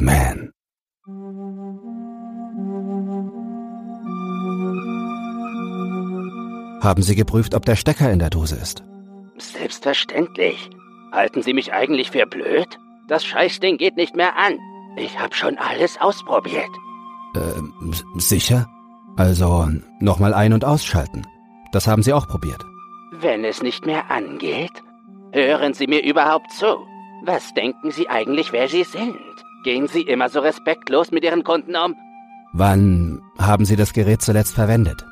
Man. Haben Sie geprüft, ob der Stecker in der Dose ist? Selbstverständlich. Halten Sie mich eigentlich für blöd? Das Scheißding geht nicht mehr an. Ich habe schon alles ausprobiert. Äh, sicher? Also nochmal ein- und ausschalten. Das haben Sie auch probiert. Wenn es nicht mehr angeht? Hören Sie mir überhaupt zu? Was denken Sie eigentlich, wer Sie sind? Gehen Sie immer so respektlos mit Ihren Kunden um? Wann haben Sie das Gerät zuletzt verwendet?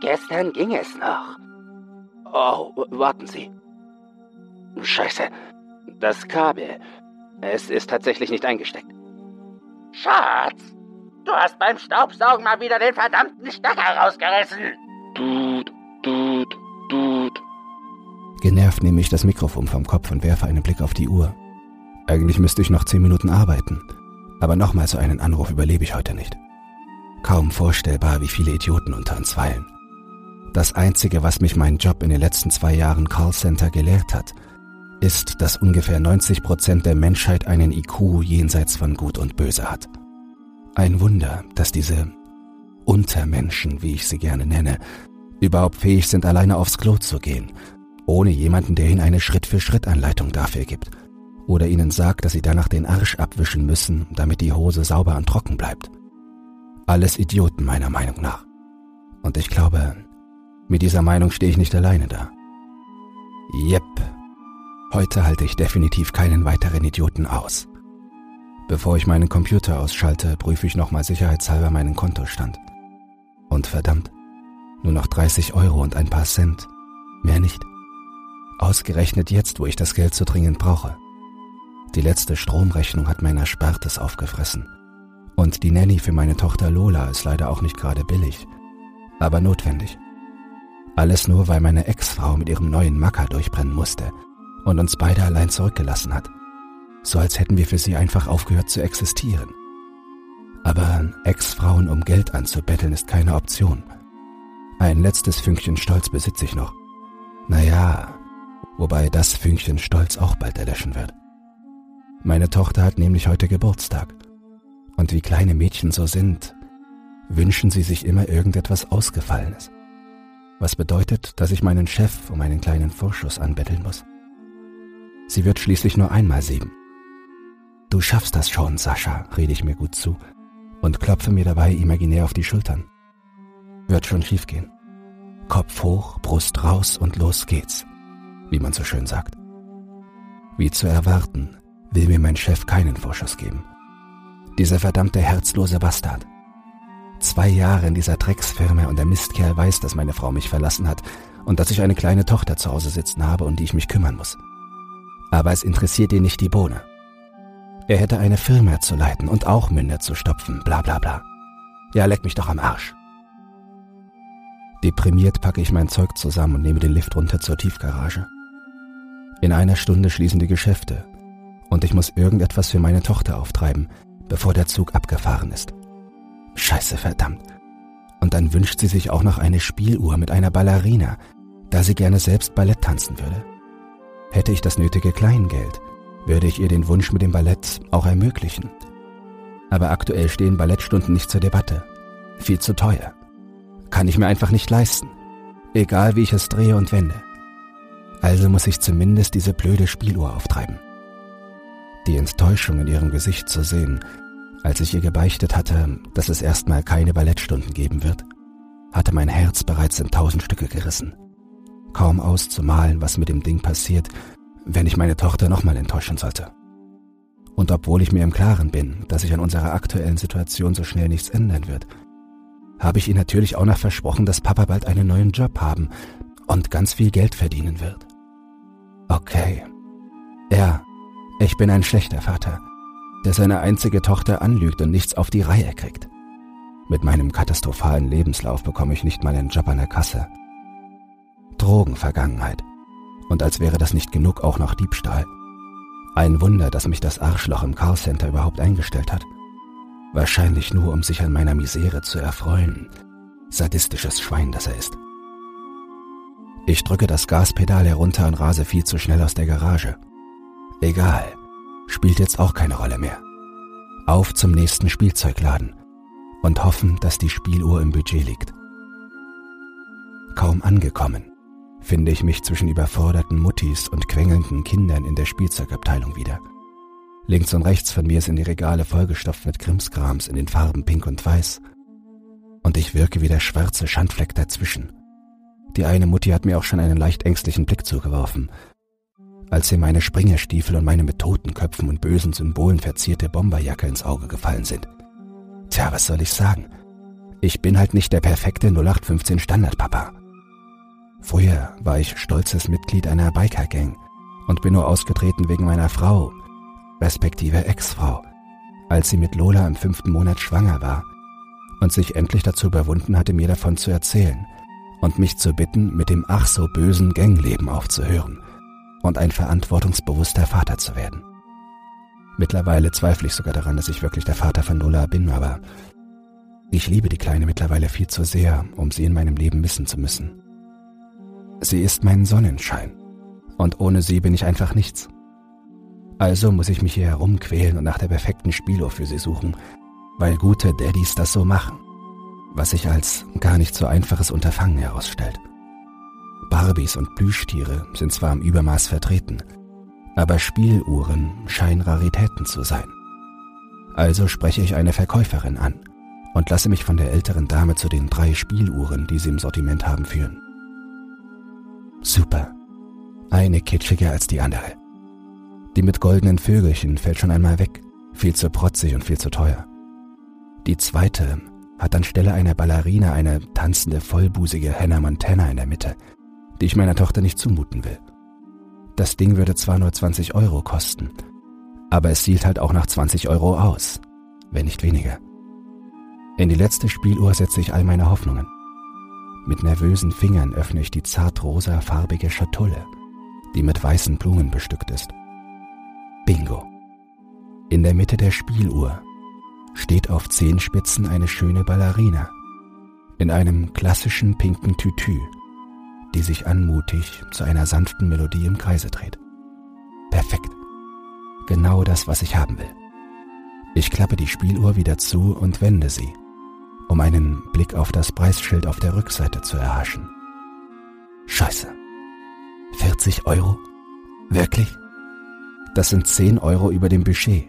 Gestern ging es noch. Oh, warten Sie. Scheiße. Das Kabel. Es ist tatsächlich nicht eingesteckt. Schatz, du hast beim Staubsaugen mal wieder den verdammten Stecker rausgerissen. Dude, Dude, Dude. Genervt nehme ich das Mikrofon vom Kopf und werfe einen Blick auf die Uhr. Eigentlich müsste ich noch zehn Minuten arbeiten, aber nochmal so einen Anruf überlebe ich heute nicht. Kaum vorstellbar, wie viele Idioten unter uns weilen. Das Einzige, was mich mein Job in den letzten zwei Jahren Callcenter gelehrt hat, ist, dass ungefähr 90 Prozent der Menschheit einen IQ jenseits von Gut und Böse hat. Ein Wunder, dass diese Untermenschen, wie ich sie gerne nenne, überhaupt fähig sind, alleine aufs Klo zu gehen, ohne jemanden, der ihnen eine Schritt-für-Schritt-Anleitung dafür gibt oder ihnen sagt, dass sie danach den Arsch abwischen müssen, damit die Hose sauber und trocken bleibt. Alles Idioten meiner Meinung nach. Und ich glaube, mit dieser Meinung stehe ich nicht alleine da. Jep, heute halte ich definitiv keinen weiteren Idioten aus. Bevor ich meinen Computer ausschalte, prüfe ich nochmal sicherheitshalber meinen Kontostand. Und verdammt, nur noch 30 Euro und ein paar Cent. Mehr nicht. Ausgerechnet jetzt, wo ich das Geld so dringend brauche. Die letzte Stromrechnung hat mein Erspartes aufgefressen. Und die Nanny für meine Tochter Lola ist leider auch nicht gerade billig, aber notwendig. Alles nur, weil meine Ex-Frau mit ihrem neuen Macker durchbrennen musste und uns beide allein zurückgelassen hat. So als hätten wir für sie einfach aufgehört zu existieren. Aber Ex-Frauen um Geld anzubetteln ist keine Option. Ein letztes Fünkchen Stolz besitze ich noch. Naja, wobei das Fünkchen Stolz auch bald erlöschen wird. Meine Tochter hat nämlich heute Geburtstag. Und wie kleine Mädchen so sind, wünschen sie sich immer irgendetwas Ausgefallenes. Was bedeutet, dass ich meinen Chef um einen kleinen Vorschuss anbetteln muss. Sie wird schließlich nur einmal sieben. Du schaffst das schon, Sascha, rede ich mir gut zu und klopfe mir dabei imaginär auf die Schultern. Wird schon schiefgehen. Kopf hoch, Brust raus und los geht's, wie man so schön sagt. Wie zu erwarten, will mir mein Chef keinen Vorschuss geben. Dieser verdammte herzlose Bastard. Zwei Jahre in dieser Drecksfirma und der Mistkerl weiß, dass meine Frau mich verlassen hat und dass ich eine kleine Tochter zu Hause sitzen habe, um die ich mich kümmern muss. Aber es interessiert ihn nicht die Bohne. Er hätte eine Firma zu leiten und auch Münder zu stopfen, bla bla bla. Ja, leck mich doch am Arsch. Deprimiert packe ich mein Zeug zusammen und nehme den Lift runter zur Tiefgarage. In einer Stunde schließen die Geschäfte und ich muss irgendetwas für meine Tochter auftreiben, bevor der Zug abgefahren ist. Scheiße, verdammt. Und dann wünscht sie sich auch noch eine Spieluhr mit einer Ballerina, da sie gerne selbst Ballett tanzen würde. Hätte ich das nötige Kleingeld, würde ich ihr den Wunsch mit dem Ballett auch ermöglichen. Aber aktuell stehen Ballettstunden nicht zur Debatte. Viel zu teuer. Kann ich mir einfach nicht leisten. Egal wie ich es drehe und wende. Also muss ich zumindest diese blöde Spieluhr auftreiben die Enttäuschung in ihrem Gesicht zu sehen, als ich ihr gebeichtet hatte, dass es erstmal keine Ballettstunden geben wird, hatte mein Herz bereits in tausend Stücke gerissen. Kaum auszumalen, was mit dem Ding passiert, wenn ich meine Tochter nochmal enttäuschen sollte. Und obwohl ich mir im Klaren bin, dass sich an unserer aktuellen Situation so schnell nichts ändern wird, habe ich ihr natürlich auch noch versprochen, dass Papa bald einen neuen Job haben und ganz viel Geld verdienen wird. Okay. Ja, ich bin ein schlechter Vater, der seine einzige Tochter anlügt und nichts auf die Reihe kriegt. Mit meinem katastrophalen Lebenslauf bekomme ich nicht mal einen Job an der Kasse. Drogenvergangenheit. Und als wäre das nicht genug, auch noch Diebstahl. Ein Wunder, dass mich das Arschloch im Callcenter überhaupt eingestellt hat. Wahrscheinlich nur, um sich an meiner Misere zu erfreuen. Sadistisches Schwein, das er ist. Ich drücke das Gaspedal herunter und rase viel zu schnell aus der Garage. Egal, spielt jetzt auch keine Rolle mehr. Auf zum nächsten Spielzeugladen und hoffen, dass die Spieluhr im Budget liegt. Kaum angekommen, finde ich mich zwischen überforderten Muttis und quengelnden Kindern in der Spielzeugabteilung wieder. Links und rechts von mir sind die Regale vollgestopft mit Krimskrams in den Farben Pink und Weiß. Und ich wirke wie der schwarze Schandfleck dazwischen. Die eine Mutti hat mir auch schon einen leicht ängstlichen Blick zugeworfen, als ihr meine Springerstiefel und meine mit Totenköpfen und bösen Symbolen verzierte Bomberjacke ins Auge gefallen sind. Tja, was soll ich sagen? Ich bin halt nicht der perfekte 0815 Standardpapa. Früher war ich stolzes Mitglied einer Biker-Gang und bin nur ausgetreten wegen meiner Frau, respektive Ex-Frau, als sie mit Lola im fünften Monat schwanger war und sich endlich dazu überwunden hatte, mir davon zu erzählen und mich zu bitten, mit dem ach so bösen Gangleben aufzuhören und ein verantwortungsbewusster Vater zu werden. Mittlerweile zweifle ich sogar daran, dass ich wirklich der Vater von Lola bin, aber ich liebe die Kleine mittlerweile viel zu sehr, um sie in meinem Leben missen zu müssen. Sie ist mein Sonnenschein. Und ohne sie bin ich einfach nichts. Also muss ich mich hier herumquälen und nach der perfekten Spieluhr für sie suchen, weil gute Daddys das so machen. Was sich als gar nicht so einfaches Unterfangen herausstellt. Barbies und Plüschtiere sind zwar im Übermaß vertreten, aber Spieluhren scheinen Raritäten zu sein. Also spreche ich eine Verkäuferin an und lasse mich von der älteren Dame zu den drei Spieluhren, die sie im Sortiment haben, führen. Super. Eine kitschiger als die andere. Die mit goldenen Vögelchen fällt schon einmal weg, viel zu protzig und viel zu teuer. Die zweite hat anstelle einer Ballerina eine tanzende, vollbusige Hannah Montana in der Mitte, die ich meiner Tochter nicht zumuten will. Das Ding würde zwar nur 20 Euro kosten, aber es sieht halt auch nach 20 Euro aus, wenn nicht weniger. In die letzte Spieluhr setze ich all meine Hoffnungen. Mit nervösen Fingern öffne ich die zartrosa farbige Schatulle, die mit weißen Blumen bestückt ist. Bingo. In der Mitte der Spieluhr steht auf Zehenspitzen eine schöne Ballerina in einem klassischen pinken Tütü, die sich anmutig zu einer sanften Melodie im Kreise dreht. Perfekt. Genau das, was ich haben will. Ich klappe die Spieluhr wieder zu und wende sie um einen Blick auf das Preisschild auf der Rückseite zu erhaschen. Scheiße. 40 Euro? Wirklich? Das sind 10 Euro über dem Budget.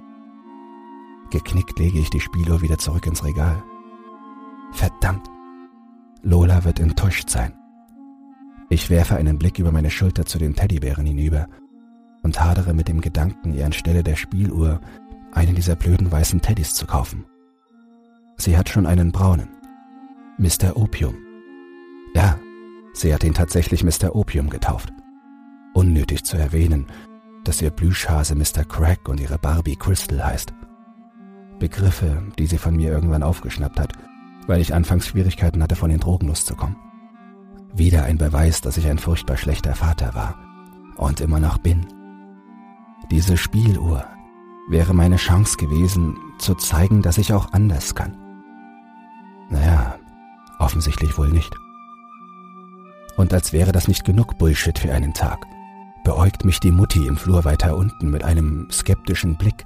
Geknickt lege ich die Spieluhr wieder zurück ins Regal. Verdammt. Lola wird enttäuscht sein. Ich werfe einen Blick über meine Schulter zu den Teddybären hinüber und hadere mit dem Gedanken, ihr anstelle der Spieluhr einen dieser blöden weißen Teddys zu kaufen. Sie hat schon einen braunen. Mr. Opium. Ja, sie hat ihn tatsächlich Mr. Opium getauft. Unnötig zu erwähnen, dass ihr Plüschhase Mr. Crack und ihre Barbie Crystal heißt. Begriffe, die sie von mir irgendwann aufgeschnappt hat, weil ich anfangs Schwierigkeiten hatte, von den Drogen loszukommen. Wieder ein Beweis, dass ich ein furchtbar schlechter Vater war und immer noch bin. Diese Spieluhr wäre meine Chance gewesen, zu zeigen, dass ich auch anders kann. Naja, offensichtlich wohl nicht. Und als wäre das nicht genug Bullshit für einen Tag, beäugt mich die Mutti im Flur weiter unten mit einem skeptischen Blick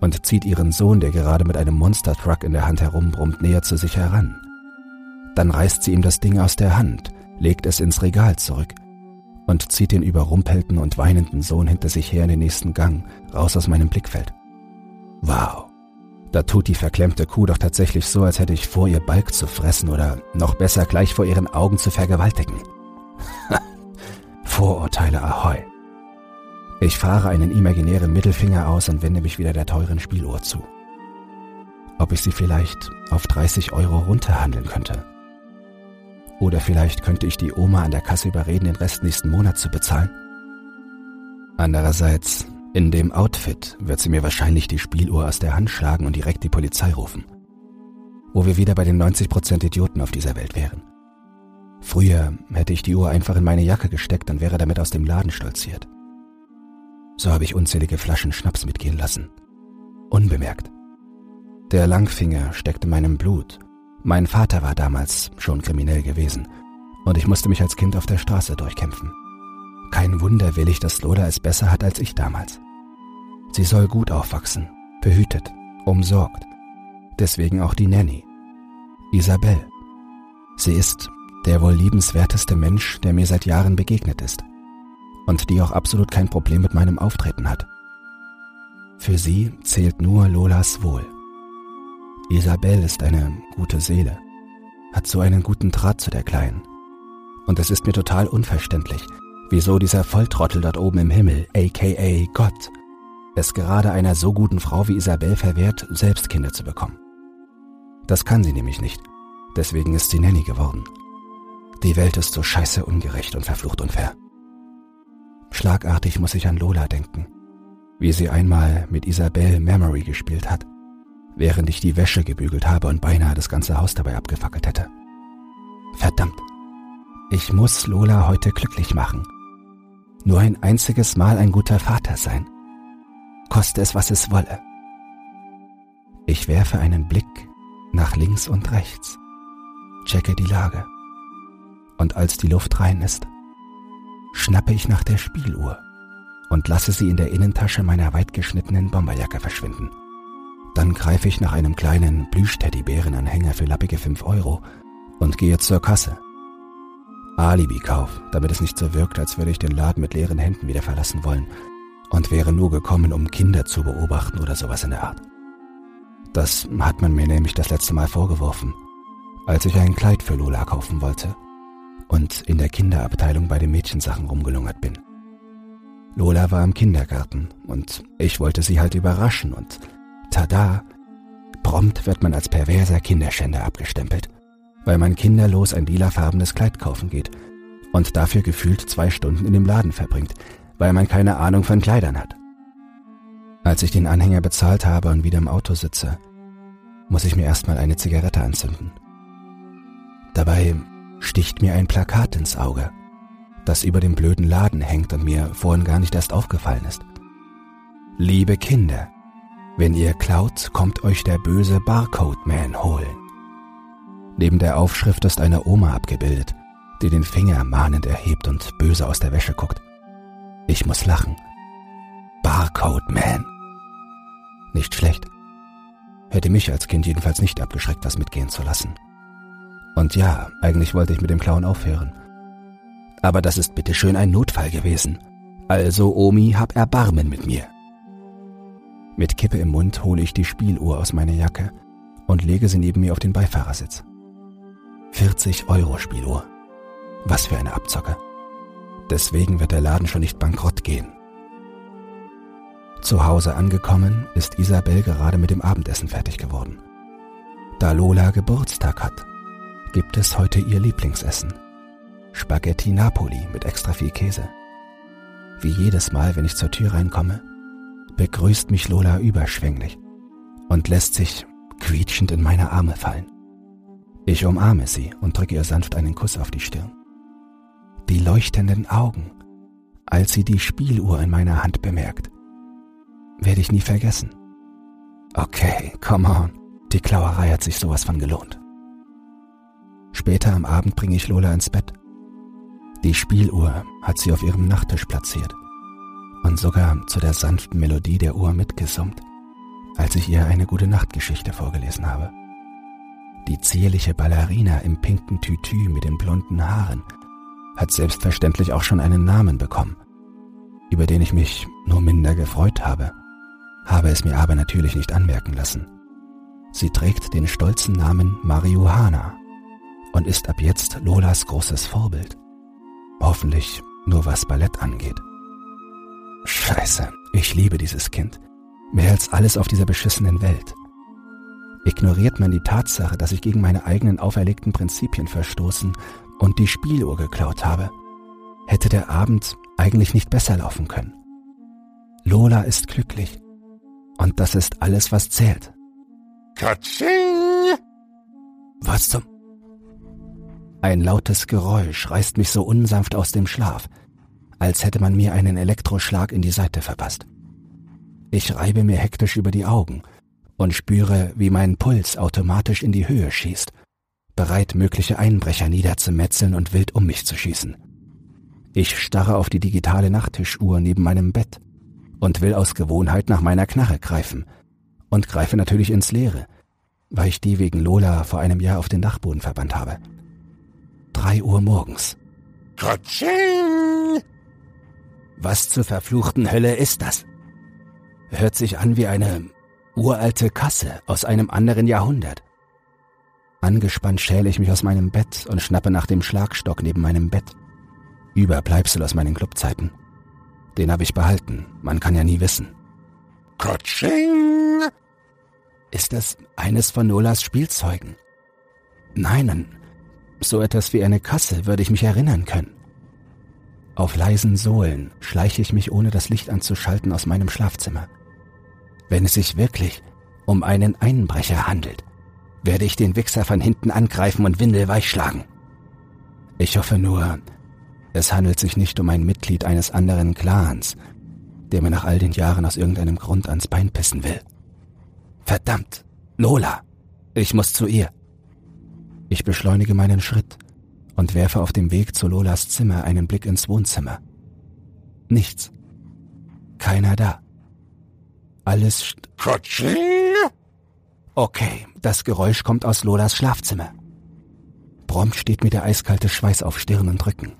und zieht ihren Sohn, der gerade mit einem Monster-Truck in der Hand herumbrummt, näher zu sich heran. Dann reißt sie ihm das Ding aus der Hand, legt es ins Regal zurück und zieht den überrumpelten und weinenden Sohn hinter sich her in den nächsten Gang, raus aus meinem Blickfeld. Wow. Da tut die verklemmte Kuh doch tatsächlich so, als hätte ich vor, ihr Balk zu fressen oder noch besser gleich vor ihren Augen zu vergewaltigen. Vorurteile ahoi. Ich fahre einen imaginären Mittelfinger aus und wende mich wieder der teuren Spieluhr zu. Ob ich sie vielleicht auf 30 Euro runterhandeln könnte. Oder vielleicht könnte ich die Oma an der Kasse überreden, den Rest nächsten Monat zu bezahlen. Andererseits in dem Outfit wird sie mir wahrscheinlich die Spieluhr aus der Hand schlagen und direkt die Polizei rufen. Wo wir wieder bei den 90% Idioten auf dieser Welt wären. Früher hätte ich die Uhr einfach in meine Jacke gesteckt und wäre damit aus dem Laden stolziert. So habe ich unzählige Flaschen Schnaps mitgehen lassen. Unbemerkt. Der Langfinger steckte meinem Blut. Mein Vater war damals schon kriminell gewesen und ich musste mich als Kind auf der Straße durchkämpfen. Kein Wunder will ich, dass Lola es besser hat als ich damals. Sie soll gut aufwachsen, behütet umsorgt. Deswegen auch die Nanny. Isabel. Sie ist der wohl liebenswerteste Mensch, der mir seit Jahren begegnet ist. Und die auch absolut kein Problem mit meinem Auftreten hat. Für sie zählt nur Lolas Wohl. Isabel ist eine gute Seele, hat so einen guten Draht zu der Kleinen. Und es ist mir total unverständlich, wieso dieser Volltrottel dort oben im Himmel, aka Gott, es gerade einer so guten Frau wie Isabel verwehrt, selbst Kinder zu bekommen. Das kann sie nämlich nicht. Deswegen ist sie Nanny geworden. Die Welt ist so scheiße ungerecht und verflucht unfair. Schlagartig muss ich an Lola denken, wie sie einmal mit Isabel Memory gespielt hat, während ich die Wäsche gebügelt habe und beinahe das ganze Haus dabei abgefackelt hätte. Verdammt, ich muss Lola heute glücklich machen. Nur ein einziges Mal ein guter Vater sein. Koste es, was es wolle. Ich werfe einen Blick nach links und rechts, checke die Lage und als die Luft rein ist, schnappe ich nach der Spieluhr und lasse sie in der Innentasche meiner weitgeschnittenen Bomberjacke verschwinden. Dann greife ich nach einem kleinen Plüschteddybärenanhänger für lappige 5 Euro und gehe zur Kasse. Alibi-Kauf, damit es nicht so wirkt, als würde ich den Laden mit leeren Händen wieder verlassen wollen und wäre nur gekommen, um Kinder zu beobachten oder sowas in der Art. Das hat man mir nämlich das letzte Mal vorgeworfen, als ich ein Kleid für Lola kaufen wollte und in der Kinderabteilung bei den Mädchensachen rumgelungert bin. Lola war im Kindergarten und ich wollte sie halt überraschen und tada, prompt wird man als perverser Kinderschänder abgestempelt, weil man kinderlos ein lilafarbenes Kleid kaufen geht und dafür gefühlt zwei Stunden in dem Laden verbringt, weil man keine Ahnung von Kleidern hat. Als ich den Anhänger bezahlt habe und wieder im Auto sitze, muss ich mir erstmal eine Zigarette anzünden. Dabei sticht mir ein Plakat ins Auge, das über dem blöden Laden hängt und mir vorhin gar nicht erst aufgefallen ist. Liebe Kinder, wenn ihr klaut, kommt euch der böse Barcode Man holen. Neben der Aufschrift ist eine Oma abgebildet, die den Finger mahnend erhebt und böse aus der Wäsche guckt. Ich muss lachen. Barcode Man. Nicht schlecht. Hätte mich als Kind jedenfalls nicht abgeschreckt, das mitgehen zu lassen. Und ja, eigentlich wollte ich mit dem Clown aufhören. Aber das ist bitteschön ein Notfall gewesen. Also, Omi, hab Erbarmen mit mir. Mit Kippe im Mund hole ich die Spieluhr aus meiner Jacke und lege sie neben mir auf den Beifahrersitz. 40 Euro Spieluhr. Was für eine Abzocke. Deswegen wird der Laden schon nicht bankrott gehen. Zu Hause angekommen, ist Isabel gerade mit dem Abendessen fertig geworden. Da Lola Geburtstag hat, gibt es heute ihr Lieblingsessen. Spaghetti Napoli mit extra viel Käse. Wie jedes Mal, wenn ich zur Tür reinkomme, begrüßt mich Lola überschwänglich und lässt sich quietschend in meine Arme fallen. Ich umarme sie und drücke ihr sanft einen Kuss auf die Stirn. Die leuchtenden Augen, als sie die Spieluhr in meiner Hand bemerkt, werde ich nie vergessen. Okay, come on, die Klauerei hat sich sowas von gelohnt. Später am Abend bringe ich Lola ins Bett. Die Spieluhr hat sie auf ihrem Nachttisch platziert und sogar zu der sanften Melodie der Uhr mitgesummt, als ich ihr eine gute Nachtgeschichte vorgelesen habe. Die zierliche Ballerina im pinken Tütü mit den blonden Haaren hat selbstverständlich auch schon einen Namen bekommen, über den ich mich nur minder gefreut habe, habe es mir aber natürlich nicht anmerken lassen. Sie trägt den stolzen Namen Marihuana und ist ab jetzt Lolas großes Vorbild. Hoffentlich nur was Ballett angeht. Scheiße, ich liebe dieses Kind. Mehr als alles auf dieser beschissenen Welt. Ignoriert man die Tatsache, dass ich gegen meine eigenen auferlegten Prinzipien verstoßen und die Spieluhr geklaut habe, hätte der Abend eigentlich nicht besser laufen können. Lola ist glücklich. Und das ist alles, was zählt. Katsching! Was zum... Ein lautes Geräusch reißt mich so unsanft aus dem Schlaf, als hätte man mir einen Elektroschlag in die Seite verpasst. Ich reibe mir hektisch über die Augen und spüre, wie mein Puls automatisch in die Höhe schießt, bereit mögliche Einbrecher niederzumetzeln und wild um mich zu schießen. Ich starre auf die digitale Nachttischuhr neben meinem Bett und will aus Gewohnheit nach meiner Knarre greifen, und greife natürlich ins Leere, weil ich die wegen Lola vor einem Jahr auf den Dachboden verbannt habe. Drei Uhr morgens. Katsching! Was zur verfluchten Hölle ist das? Hört sich an wie eine uralte Kasse aus einem anderen Jahrhundert. Angespannt schäle ich mich aus meinem Bett und schnappe nach dem Schlagstock neben meinem Bett. Überbleibsel aus meinen Clubzeiten. Den habe ich behalten, man kann ja nie wissen. Katsching! Ist das eines von Nolas Spielzeugen? Nein, an so etwas wie eine Kasse würde ich mich erinnern können. Auf leisen Sohlen schleiche ich mich, ohne das Licht anzuschalten, aus meinem Schlafzimmer. Wenn es sich wirklich um einen Einbrecher handelt, werde ich den Wichser von hinten angreifen und windelweich schlagen. Ich hoffe nur, es handelt sich nicht um ein Mitglied eines anderen Clans, der mir nach all den Jahren aus irgendeinem Grund ans Bein pissen will. Verdammt, Lola, ich muss zu ihr. Ich beschleunige meinen Schritt und werfe auf dem Weg zu Lolas Zimmer einen Blick ins Wohnzimmer. Nichts. Keiner da. Alles st! Okay, das Geräusch kommt aus Lolas Schlafzimmer. Prompt steht mir der eiskalte Schweiß auf Stirn und Rücken.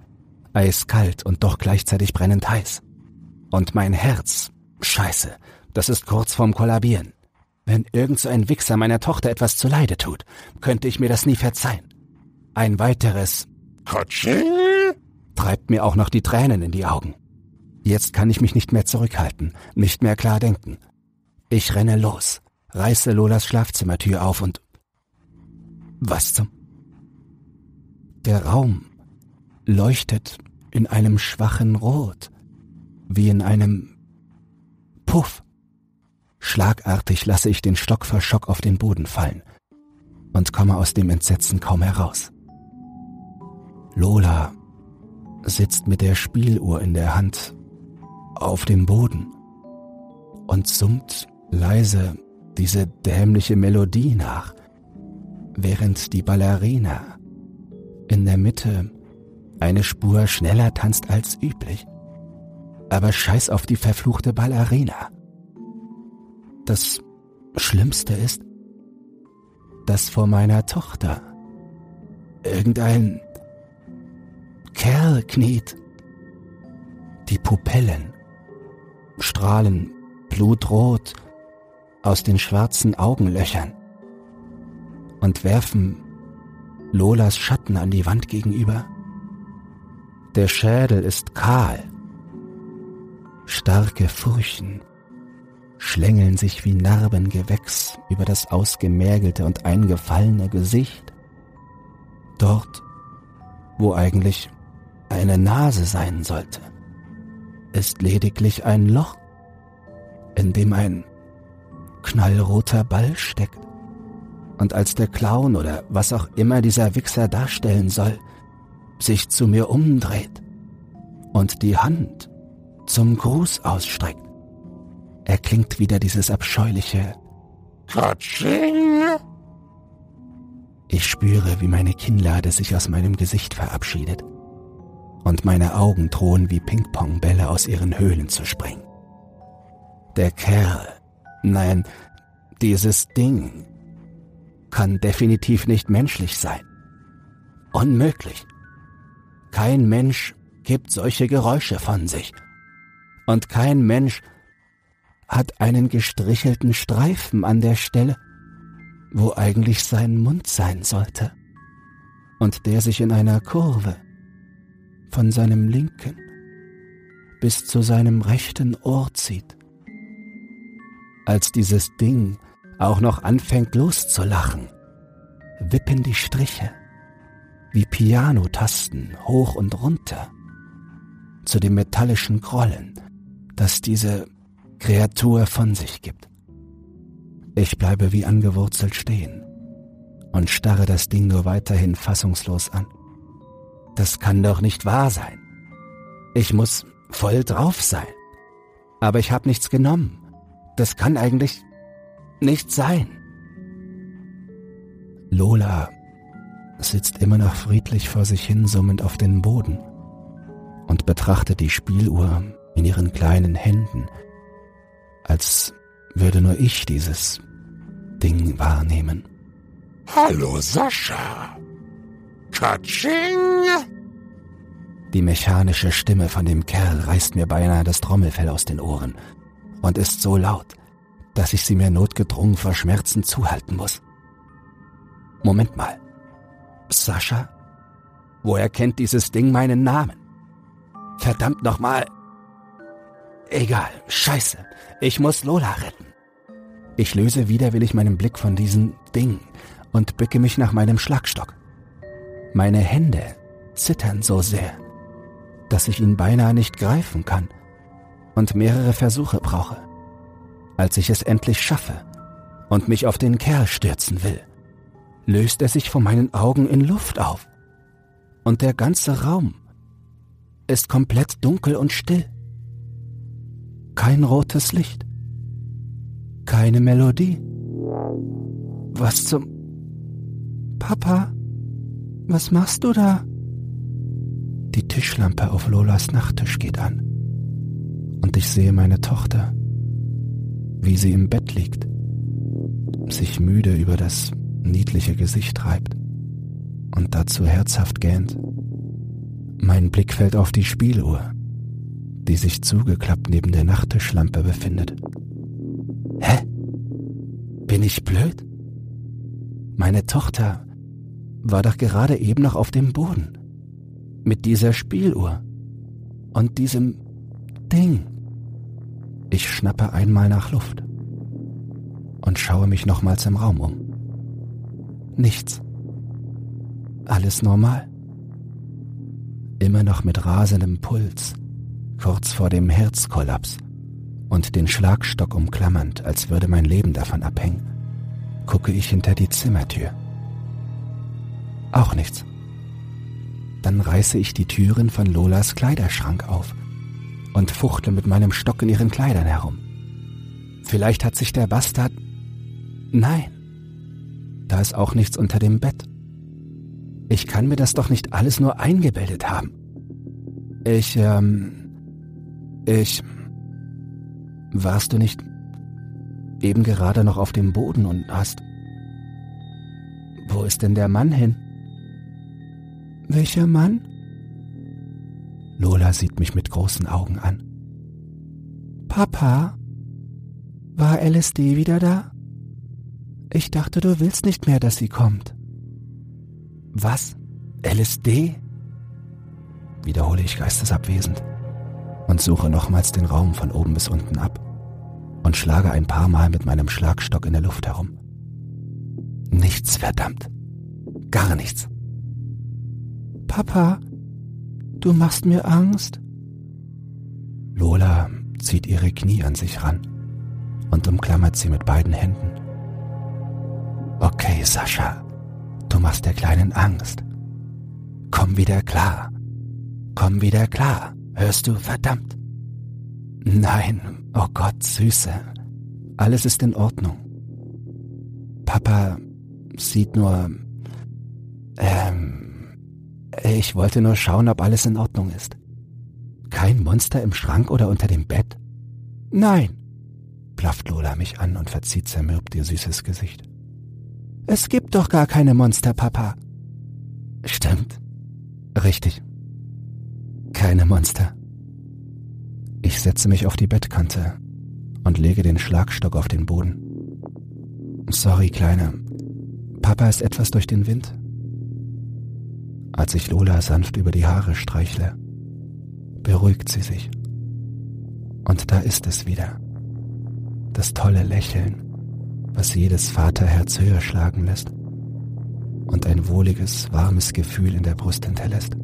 Eiskalt und doch gleichzeitig brennend heiß. Und mein Herz, scheiße, das ist kurz vorm Kollabieren. Wenn irgend so ein Wichser meiner Tochter etwas zuleide tut, könnte ich mir das nie verzeihen. Ein weiteres Katsching! treibt mir auch noch die Tränen in die Augen. Jetzt kann ich mich nicht mehr zurückhalten, nicht mehr klar denken. Ich renne los, reiße Lolas Schlafzimmertür auf und... Was zum... Der Raum leuchtet in einem schwachen Rot, wie in einem Puff. Schlagartig lasse ich den Stock vor Schock auf den Boden fallen und komme aus dem Entsetzen kaum heraus. Lola sitzt mit der Spieluhr in der Hand auf dem Boden und summt leise diese dämliche Melodie nach, während die Ballerina in der Mitte eine Spur schneller tanzt als üblich. Aber scheiß auf die verfluchte Ballerina. Das Schlimmste ist, dass vor meiner Tochter irgendein Kerl kniet. Die Pupillen strahlen blutrot aus den schwarzen Augenlöchern und werfen Lolas Schatten an die Wand gegenüber. Der Schädel ist kahl. Starke Furchen schlängeln sich wie Narbengewächs über das ausgemergelte und eingefallene Gesicht. Dort, wo eigentlich eine Nase sein sollte, ist lediglich ein Loch, in dem ein knallroter Ball steckt. Und als der Clown oder was auch immer dieser Wichser darstellen soll, sich zu mir umdreht und die Hand zum Gruß ausstreckt, erklingt wieder dieses abscheuliche Katsching! Ich spüre, wie meine Kinnlade sich aus meinem Gesicht verabschiedet und meine Augen drohen wie Ping-Pong-Bälle aus ihren Höhlen zu springen. Der Kerl, nein, dieses Ding, kann definitiv nicht menschlich sein. Unmöglich. Kein Mensch gibt solche Geräusche von sich. Und kein Mensch hat einen gestrichelten Streifen an der Stelle, wo eigentlich sein Mund sein sollte, und der sich in einer Kurve von seinem linken bis zu seinem rechten Ohr zieht. Als dieses Ding auch noch anfängt loszulachen, wippen die Striche wie Pianotasten hoch und runter zu dem metallischen Grollen, das diese Kreatur von sich gibt. Ich bleibe wie angewurzelt stehen und starre das Ding nur weiterhin fassungslos an. Das kann doch nicht wahr sein. Ich muss voll drauf sein. Aber ich habe nichts genommen. Das kann eigentlich nicht sein. Lola sitzt immer noch friedlich vor sich hin summend auf den Boden und betrachtet die Spieluhr in ihren kleinen Händen, als würde nur ich dieses Ding wahrnehmen. Hallo Sascha. Katsching. Die mechanische Stimme von dem Kerl reißt mir beinahe das Trommelfell aus den Ohren und ist so laut, dass ich sie mir notgedrungen vor Schmerzen zuhalten muss. Moment mal. Sascha? Woher kennt dieses Ding meinen Namen? Verdammt nochmal. Egal, scheiße. Ich muss Lola retten. Ich löse widerwillig meinen Blick von diesem Ding und bücke mich nach meinem Schlagstock. Meine Hände zittern so sehr, dass ich ihn beinahe nicht greifen kann und mehrere Versuche brauche. Als ich es endlich schaffe und mich auf den Kerl stürzen will, löst er sich vor meinen Augen in Luft auf. Und der ganze Raum ist komplett dunkel und still. Kein rotes Licht. Keine Melodie. Was zum... Papa, was machst du da? Die Tischlampe auf Lolas Nachttisch geht an. Und ich sehe meine Tochter, wie sie im Bett liegt, sich müde über das niedliche Gesicht reibt und dazu herzhaft gähnt. Mein Blick fällt auf die Spieluhr, die sich zugeklappt neben der Nachttischlampe befindet. Hä? Bin ich blöd? Meine Tochter war doch gerade eben noch auf dem Boden. Mit dieser Spieluhr. Und diesem Ding. Ich schnappe einmal nach Luft. Und schaue mich nochmals im Raum um. Nichts. Alles normal. Immer noch mit rasendem Puls, kurz vor dem Herzkollaps und den Schlagstock umklammernd, als würde mein Leben davon abhängen, gucke ich hinter die Zimmertür. Auch nichts. Dann reiße ich die Türen von Lolas Kleiderschrank auf und fuchtle mit meinem Stock in ihren Kleidern herum. Vielleicht hat sich der Bastard... Nein, da ist auch nichts unter dem Bett. Ich kann mir das doch nicht alles nur eingebildet haben. Ich, ähm... Ich... Warst du nicht eben gerade noch auf dem Boden und hast... Wo ist denn der Mann hin? Welcher Mann? Lola sieht mich mit großen Augen an. Papa? War LSD wieder da? Ich dachte, du willst nicht mehr, dass sie kommt. Was? LSD? Wiederhole ich geistesabwesend und suche nochmals den Raum von oben bis unten ab und schlage ein paar Mal mit meinem Schlagstock in der Luft herum. Nichts, verdammt. Gar nichts. Papa, du machst mir Angst. Lola zieht ihre Knie an sich ran und umklammert sie mit beiden Händen. Okay, Sascha, du machst der Kleinen Angst. Komm wieder klar. Komm wieder klar. Hörst du, verdammt? Nein, oh Gott, Süße. Alles ist in Ordnung. Papa sieht nur... Ähm... Ich wollte nur schauen, ob alles in Ordnung ist. Kein Monster im Schrank oder unter dem Bett? Nein, blafft Lola mich an und verzieht zermürbt ihr süßes Gesicht. Es gibt doch gar keine Monster, Papa. Stimmt. Richtig. Keine Monster. Ich setze mich auf die Bettkante und lege den Schlagstock auf den Boden. Sorry, Kleine. Papa ist etwas durch den Wind. Als ich Lola sanft über die Haare streichle, beruhigt sie sich. Und da ist es wieder. Das tolle Lächeln, was jedes Vaterherz höher schlagen lässt und ein wohliges, warmes Gefühl in der Brust hinterlässt.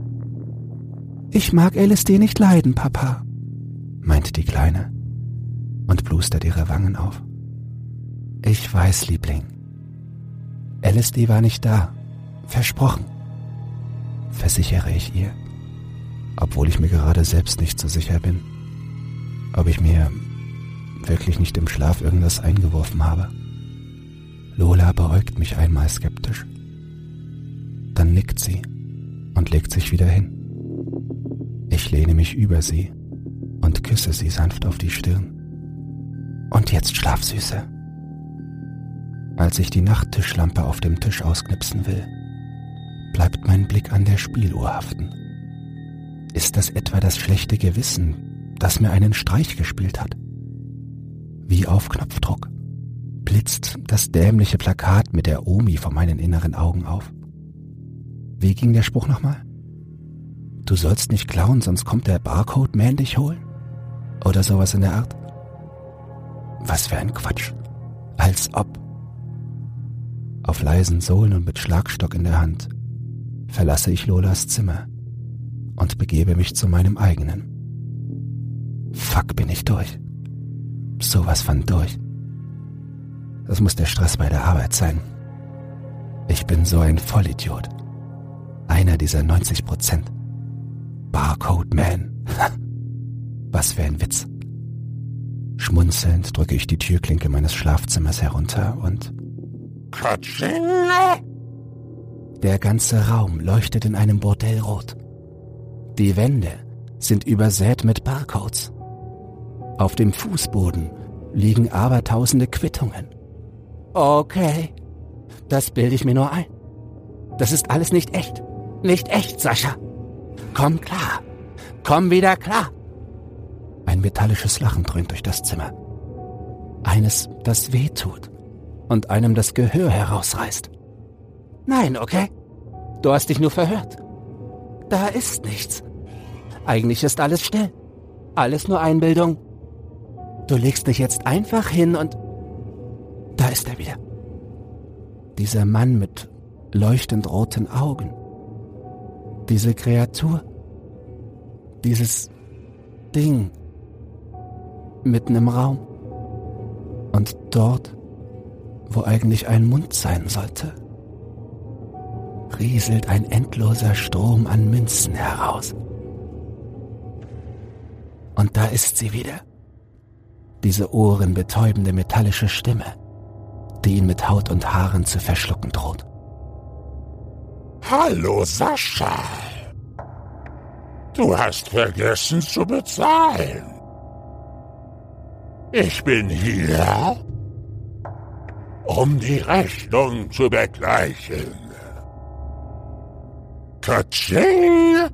Ich mag LSD nicht leiden, Papa, meint die Kleine und blustert ihre Wangen auf. Ich weiß, Liebling. LSD war nicht da. Versprochen versichere ich ihr, obwohl ich mir gerade selbst nicht so sicher bin, ob ich mir wirklich nicht im Schlaf irgendwas eingeworfen habe. Lola beäugt mich einmal skeptisch. Dann nickt sie und legt sich wieder hin. Ich lehne mich über sie und küsse sie sanft auf die Stirn Und jetzt schlaf, Süße. Als ich die Nachttischlampe auf dem Tisch ausknipsen will, bleibt mein Blick an der Spieluhr haften. Ist das etwa das schlechte Gewissen, das mir einen Streich gespielt hat? Wie auf Knopfdruck blitzt das dämliche Plakat mit der Omi vor meinen inneren Augen auf. Wie ging der Spruch nochmal? Du sollst nicht klauen, sonst kommt der Barcode-Man dich holen? Oder sowas in der Art? Was für ein Quatsch. Als ob. Auf leisen Sohlen und mit Schlagstock in der Hand verlasse ich Lolas Zimmer und begebe mich zu meinem eigenen. Fuck, bin ich durch. Sowas von durch. Das muss der Stress bei der Arbeit sein. Ich bin so ein Vollidiot. Einer dieser 90 Prozent. Barcode Man. Was für ein Witz. Schmunzelnd drücke ich die Türklinke meines Schlafzimmers herunter und Katschinge! Der ganze Raum leuchtet in einem Bordell rot. Die Wände sind übersät mit Barcodes. Auf dem Fußboden liegen abertausende Quittungen. Okay, das bilde ich mir nur ein. Das ist alles nicht echt. Nicht echt, Sascha. Komm klar. Komm wieder klar. Ein metallisches Lachen dröhnt durch das Zimmer. Eines, das weh tut und einem das Gehör herausreißt. Nein, okay? Du hast dich nur verhört. Da ist nichts. Eigentlich ist alles still. Alles nur Einbildung. Du legst dich jetzt einfach hin und... Da ist er wieder. Dieser Mann mit leuchtend roten Augen. Diese Kreatur. Dieses Ding. Mitten im Raum. Und dort, wo eigentlich ein Mund sein sollte, rieselt ein endloser Strom an Münzen heraus. Und da ist sie wieder. Diese ohrenbetäubende metallische Stimme, die ihn mit Haut und Haaren zu verschlucken droht. Hallo, Sascha. Du hast vergessen zu bezahlen. Ich bin hier, um die Rechnung zu begleichen. Katsching!